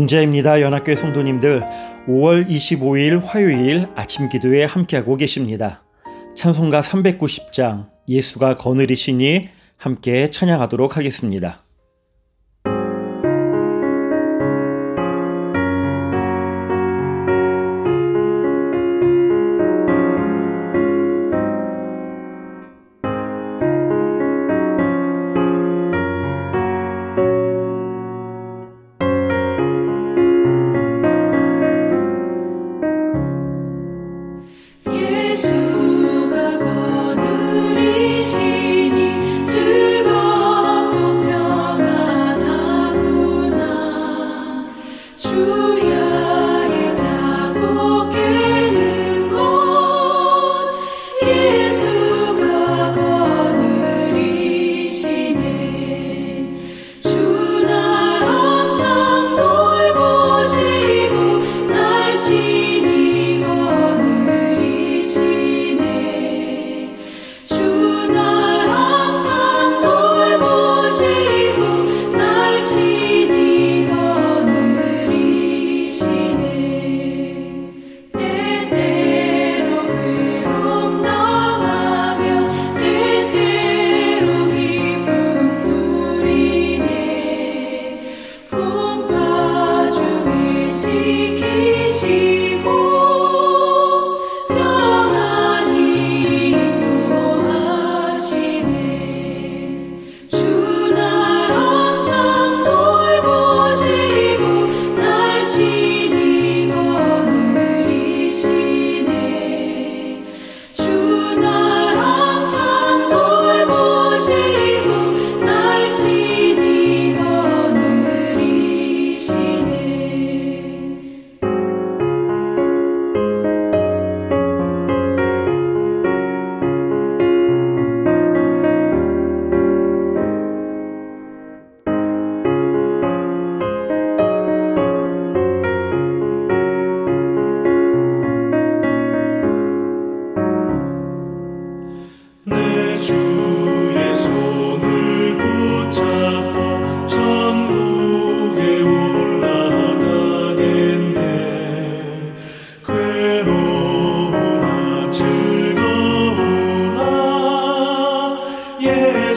봉자입니다. 연합교회 성도님들 5월 25일 화요일 아침 기도에 함께하고 계십니다. 찬송가 390장 예수가 거느리시니 함께 찬양하도록 하겠습니다.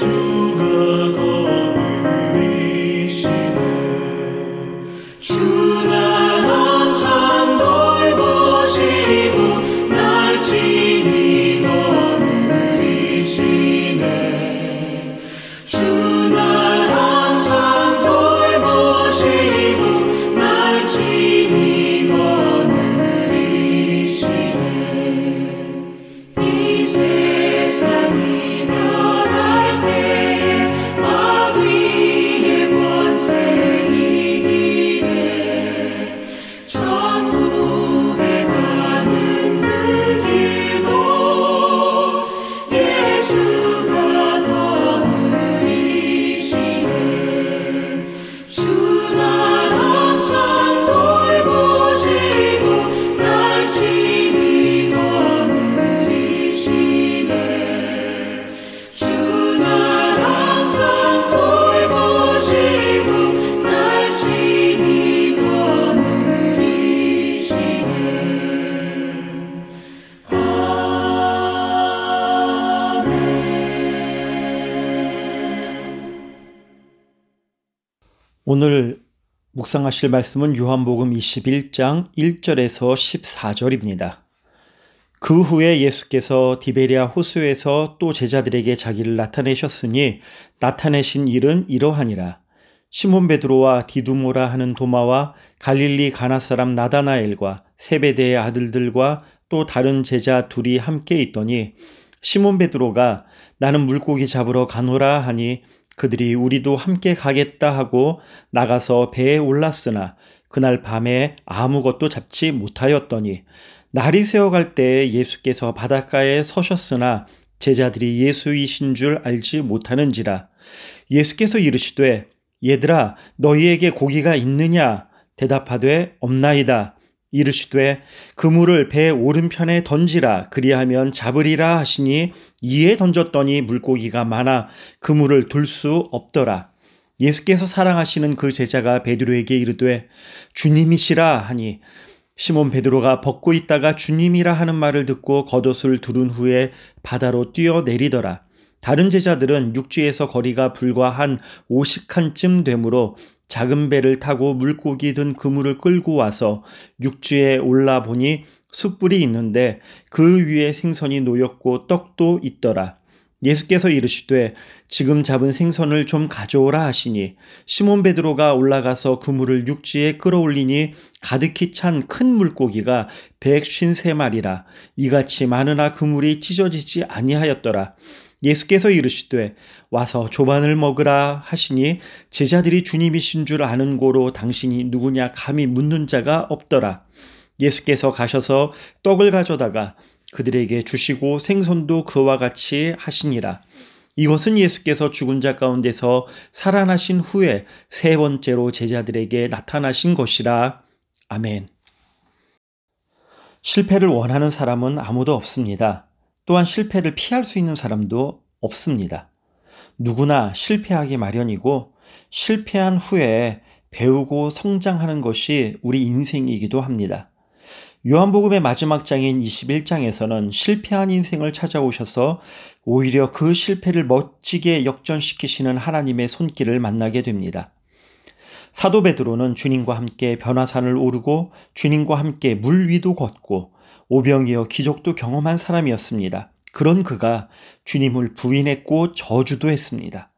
true. 오늘 묵상하실 말씀은 요한복음 21장 1절에서 14절입니다. 그 후에 예수께서 디베리아 호수에서 또 제자들에게 자기를 나타내셨으니 나타내신 일은 이러하니라. 시몬 베드로와 디두모라 하는 도마와 갈릴리 가나 사람 나다나엘과 세베대의 아들들과 또 다른 제자 둘이 함께 있더니 시몬 베드로가 나는 물고기 잡으러 가노라 하니 그들이 우리도 함께 가겠다 하고 나가서 배에 올랐으나 그날 밤에 아무것도 잡지 못하였더니 날이 새어갈 때 예수께서 바닷가에 서셨으나 제자들이 예수이신 줄 알지 못하는지라 예수께서 이르시되 얘들아 너희에게 고기가 있느냐? 대답하되 없나이다 이르시되 그물을 배 오른편에 던지라 그리하면 잡으리라 하시니 이에 던졌더니 물고기가 많아 그물을 둘 수 없더라 예수께서 사랑하시는 그 제자가 베드로에게 이르되 주님이시라 하니 시몬 베드로가 벗고 있다가 주님이라 하는 말을 듣고 겉옷을 두른 후에 바다로 뛰어내리더라. 다른 제자들은 육지에서 거리가 불과 한 50칸쯤 되므로 작은 배를 타고 물고기 든 그물을 끌고 와서 육지에 올라 보니 숯불이 있는데 그 위에 생선이 놓였고 떡도 있더라. 예수께서 이르시되 지금 잡은 생선을 좀 가져오라 하시니 시몬 베드로가 올라가서 그물을 육지에 끌어올리니 가득히 찬 큰 물고기가 백쉰세 마리라 이같이 많으나 그물이 찢어지지 아니하였더라. 예수께서 이르시되 와서 조반을 먹으라 하시니 제자들이 주님이신 줄 아는 고로 당신이 누구냐 감히 묻는 자가 없더라. 예수께서 가셔서 떡을 가져다가 그들에게 주시고 생선도 그와 같이 하시니라. 이것은 예수께서 죽은 자 가운데서 살아나신 후에 세 번째로 제자들에게 나타나신 것이라. 아멘. 실패를 원하는 사람은 아무도 없습니다. 또한 실패를 피할 수 있는 사람도 없습니다. 누구나 실패하기 마련이고 실패한 후에 배우고 성장하는 것이 우리 인생이기도 합니다. 요한복음의 마지막 장인 21장에서는 실패한 인생을 찾아오셔서 오히려 그 실패를 멋지게 역전시키시는 하나님의 손길을 만나게 됩니다. 사도 베드로는 주님과 함께 변화산을 오르고 주님과 함께 물 위도 걷고 오병이어 기적도 경험한 사람이었습니다. 그런 그가 주님을 부인했고 저주도 했습니다.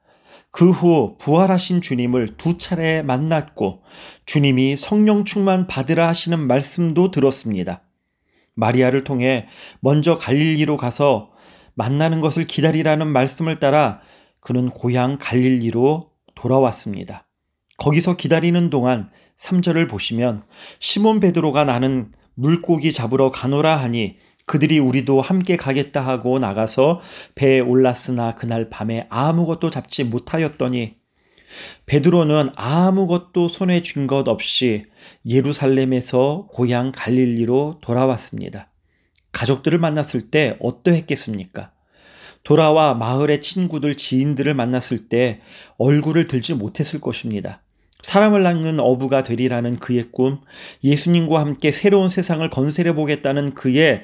그 후 부활하신 주님을 두 차례 만났고 주님이 성령 충만 받으라 하시는 말씀도 들었습니다. 마리아를 통해 먼저 갈릴리로 가서 만나는 것을 기다리라는 말씀을 따라 그는 고향 갈릴리로 돌아왔습니다. 거기서 기다리는 동안 3절을 보시면 시몬 베드로가 나는 물고기 잡으러 가노라 하니 그들이 우리도 함께 가겠다 하고 나가서 배에 올랐으나 그날 밤에 아무것도 잡지 못하였더니 베드로는 아무것도 손에 쥔 것 없이 예루살렘에서 고향 갈릴리로 돌아왔습니다. 가족들을 만났을 때 어떠했겠습니까? 돌아와 마을의 친구들, 지인들을 만났을 때 얼굴을 들지 못했을 것입니다. 사람을 낳는 어부가 되리라는 그의 꿈, 예수님과 함께 새로운 세상을 건설해 보겠다는 그의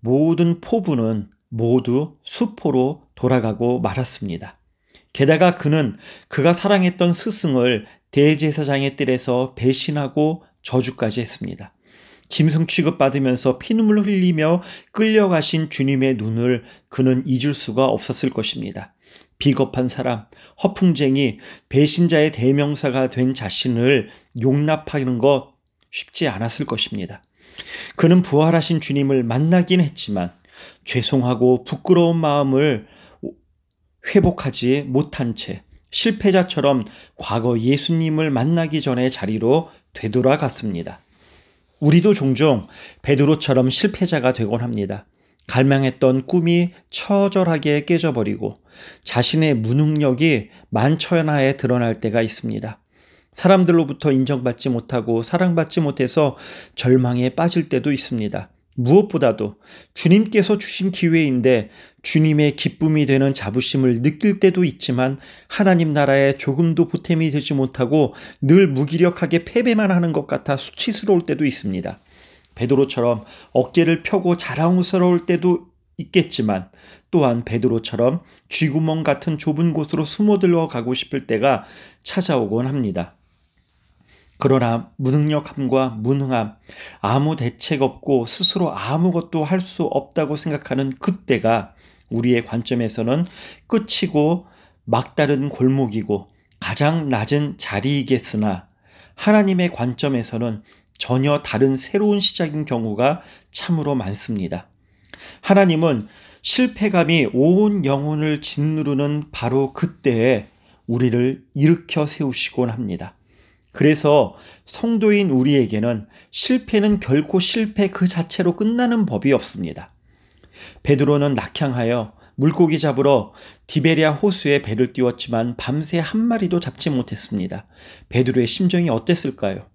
모든 포부는 모두 수포로 돌아가고 말았습니다. 게다가 그는 그가 사랑했던 스승을 대제사장의 뜰에서 배신하고 저주까지 했습니다. 짐승 취급받으면서 피눈물 흘리며 끌려가신 주님의 눈을 그는 잊을 수가 없었을 것입니다. 비겁한 사람, 허풍쟁이, 배신자의 대명사가 된 자신을 용납하는 것 쉽지 않았을 것입니다. 그는 부활하신 주님을 만나긴 했지만 죄송하고 부끄러운 마음을 회복하지 못한 채 실패자처럼 과거 예수님을 만나기 전의 자리로 되돌아갔습니다. 우리도 종종 베드로처럼 실패자가 되곤 합니다. 갈망했던 꿈이 처절하게 깨져버리고 자신의 무능력이 만천하에 드러날 때가 있습니다. 사람들로부터 인정받지 못하고 사랑받지 못해서 절망에 빠질 때도 있습니다. 무엇보다도 주님께서 주신 기회인데 주님의 기쁨이 되는 자부심을 느낄 때도 있지만 하나님 나라에 조금도 보탬이 되지 못하고 늘 무기력하게 패배만 하는 것 같아 수치스러울 때도 있습니다. 베드로처럼 어깨를 펴고 자랑스러울 때도 있겠지만 또한 베드로처럼 쥐구멍 같은 좁은 곳으로 숨어들어 가고 싶을 때가 찾아오곤 합니다. 그러나 무능력함과 무능함, 아무 대책 없고 스스로 아무것도 할 수 없다고 생각하는 그때가 우리의 관점에서는 끝이고 막다른 골목이고 가장 낮은 자리이겠으나 하나님의 관점에서는 전혀 다른 새로운 시작인 경우가 참으로 많습니다. 하나님은 실패감이 온 영혼을 짓누르는 바로 그때에 우리를 일으켜 세우시곤 합니다. 그래서 성도인 우리에게는 실패는 결코 실패 그 자체로 끝나는 법이 없습니다. 베드로는 낙향하여 물고기 잡으러 디베리아 호수에 배를 띄웠지만 밤새 한 마리도 잡지 못했습니다. 베드로의 심정이 어땠을까요?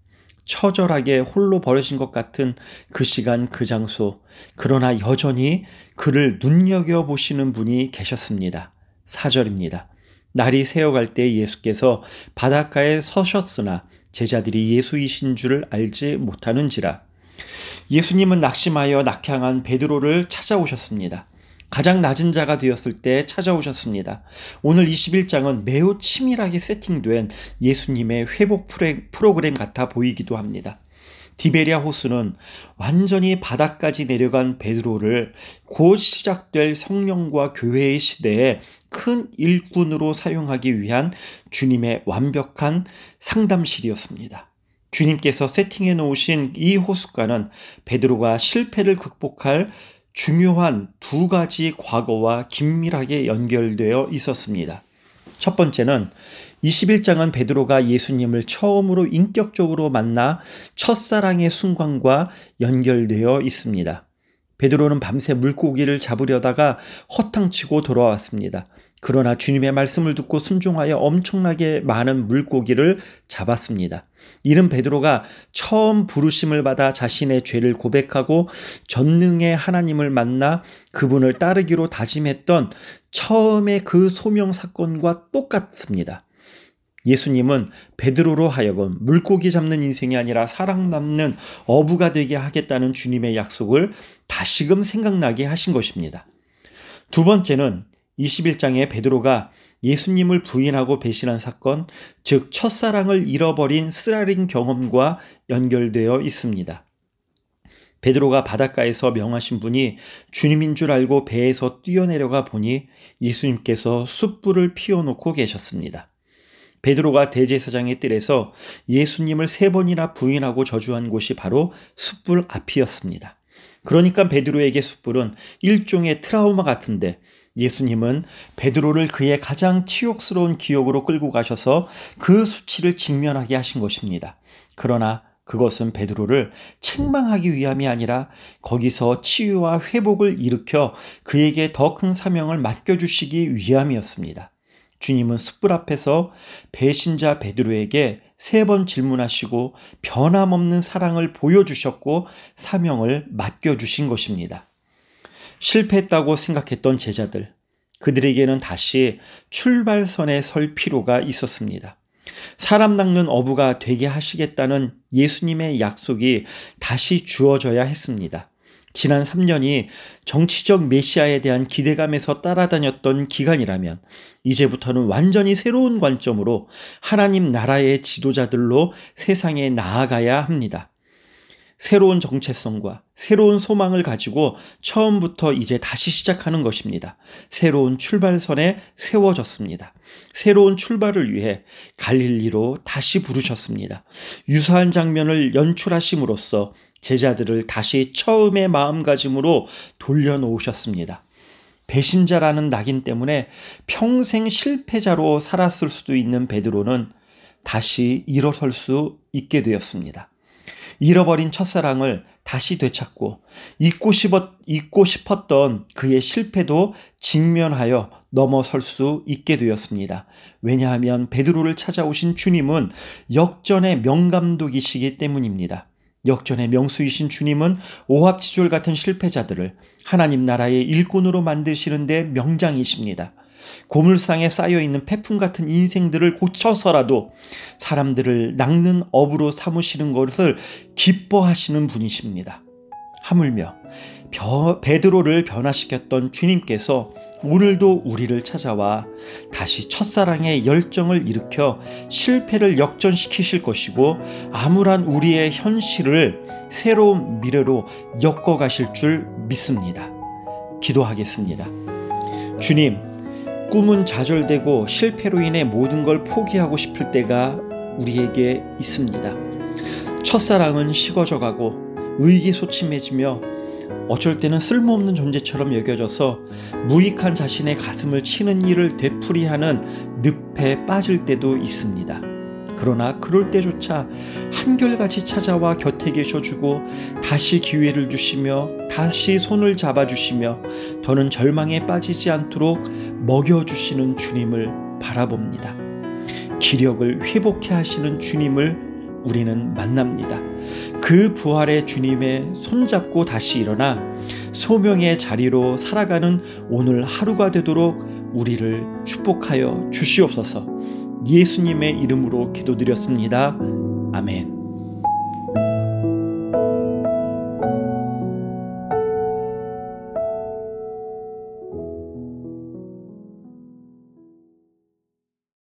처절하게 홀로 버려진 것 같은 그 시간 그 장소. 그러나 여전히 그를 눈여겨 보시는 분이 계셨습니다. 4절입니다. 날이 새어갈 때 예수께서 바닷가에 서셨으나 제자들이 예수이신 줄 알지 못하는지라. 예수님은 낙심하여 낙향한 베드로를 찾아오셨습니다. 가장 낮은 자가 되었을 때 찾아오셨습니다. 오늘 21장은 매우 치밀하게 세팅된 예수님의 회복 프로그램 같아 보이기도 합니다. 디베리아 호수는 완전히 바닥까지 내려간 베드로를 곧 시작될 성령과 교회의 시대에 큰 일꾼으로 사용하기 위한 주님의 완벽한 상담실이었습니다. 주님께서 세팅해 놓으신 이 호숫가는 베드로가 실패를 극복할 중요한 두 가지 과거와 긴밀하게 연결되어 있었습니다. 첫 번째는 21장은 베드로가 예수님을 처음으로 인격적으로 만나 첫사랑의 순간과 연결되어 있습니다. 베드로는 밤새 물고기를 잡으려다가 허탕치고 돌아왔습니다. 그러나 주님의 말씀을 듣고 순종하여 엄청나게 많은 물고기를 잡았습니다. 이는 베드로가 처음 부르심을 받아 자신의 죄를 고백하고 전능의 하나님을 만나 그분을 따르기로 다짐했던 처음의 그 소명 사건과 똑같습니다. 예수님은 베드로로 하여금 물고기 잡는 인생이 아니라 사랑 남는 어부가 되게 하겠다는 주님의 약속을 다시금 생각나게 하신 것입니다. 두 번째는 21장에 베드로가 예수님을 부인하고 배신한 사건, 즉 첫사랑을 잃어버린 쓰라린 경험과 연결되어 있습니다. 베드로가 바닷가에서 명하신 분이 주님인 줄 알고 배에서 뛰어내려가 보니 예수님께서 숯불을 피워놓고 계셨습니다. 베드로가 대제사장의 뜰에서 예수님을 세 번이나 부인하고 저주한 곳이 바로 숯불 앞이었습니다. 그러니까 베드로에게 숯불은 일종의 트라우마 같은데 예수님은 베드로를 그의 가장 치욕스러운 기억으로 끌고 가셔서 그 수치를 직면하게 하신 것입니다. 그러나 그것은 베드로를 책망하기 위함이 아니라 거기서 치유와 회복을 일으켜 그에게 더 큰 사명을 맡겨주시기 위함이었습니다. 주님은 숯불 앞에서 배신자 베드로에게 세 번 질문하시고 변함없는 사랑을 보여주셨고 사명을 맡겨주신 것입니다. 실패했다고 생각했던 제자들, 그들에게는 다시 출발선에 설 필요가 있었습니다. 사람 낚는 어부가 되게 하시겠다는 예수님의 약속이 다시 주어져야 했습니다. 지난 3년이 정치적 메시아에 대한 기대감에서 따라다녔던 기간이라면 이제부터는 완전히 새로운 관점으로 하나님 나라의 지도자들로 세상에 나아가야 합니다. 새로운 정체성과 새로운 소망을 가지고 처음부터 이제 다시 시작하는 것입니다. 새로운 출발선에 세워졌습니다. 새로운 출발을 위해 갈릴리로 다시 부르셨습니다. 유사한 장면을 연출하심으로써 제자들을 다시 처음의 마음가짐으로 돌려놓으셨습니다. 배신자라는 낙인 때문에 평생 실패자로 살았을 수도 있는 베드로는 다시 일어설 수 있게 되었습니다. 잃어버린 첫사랑을 다시 되찾고 잊고, 싶었, 잊고 싶었던 그의 실패도 직면하여 넘어설 수 있게 되었습니다. 왜냐하면 베드로를 찾아오신 주님은 역전의 명감독이시기 때문입니다. 역전의 명수이신 주님은 오합지졸 같은 실패자들을 하나님 나라의 일꾼으로 만드시는데 명장이십니다. 고물상에 쌓여있는 폐품 같은 인생들을 고쳐서라도 사람들을 낚는 업으로 삼으시는 것을 기뻐하시는 분이십니다. 하물며 베드로를 변화시켰던 주님께서 오늘도 우리를 찾아와 다시 첫사랑의 열정을 일으켜 실패를 역전시키실 것이고 암울한 우리의 현실을 새로운 미래로 엮어 가실 줄 믿습니다. 기도하겠습니다. 주님, 꿈은 좌절되고 실패로 인해 모든 걸 포기하고 싶을 때가 우리에게 있습니다. 첫사랑은 식어져 가고 의기소침해지며 어쩔 때는 쓸모없는 존재처럼 여겨져서 무익한 자신의 가슴을 치는 일을 되풀이하는 늪에 빠질 때도 있습니다. 그러나 그럴 때조차 한결같이 찾아와 곁에 계셔주고 다시 기회를 주시며 다시 손을 잡아주시며 더는 절망에 빠지지 않도록 먹여주시는 주님을 바라봅니다. 기력을 회복해 하시는 주님을 우리는 만납니다. 그 부활의 주님의 손잡고 다시 일어나 소명의 자리로 살아가는 오늘 하루가 되도록 우리를 축복하여 주시옵소서. 예수님의 이름으로 기도드렸습니다. 아멘.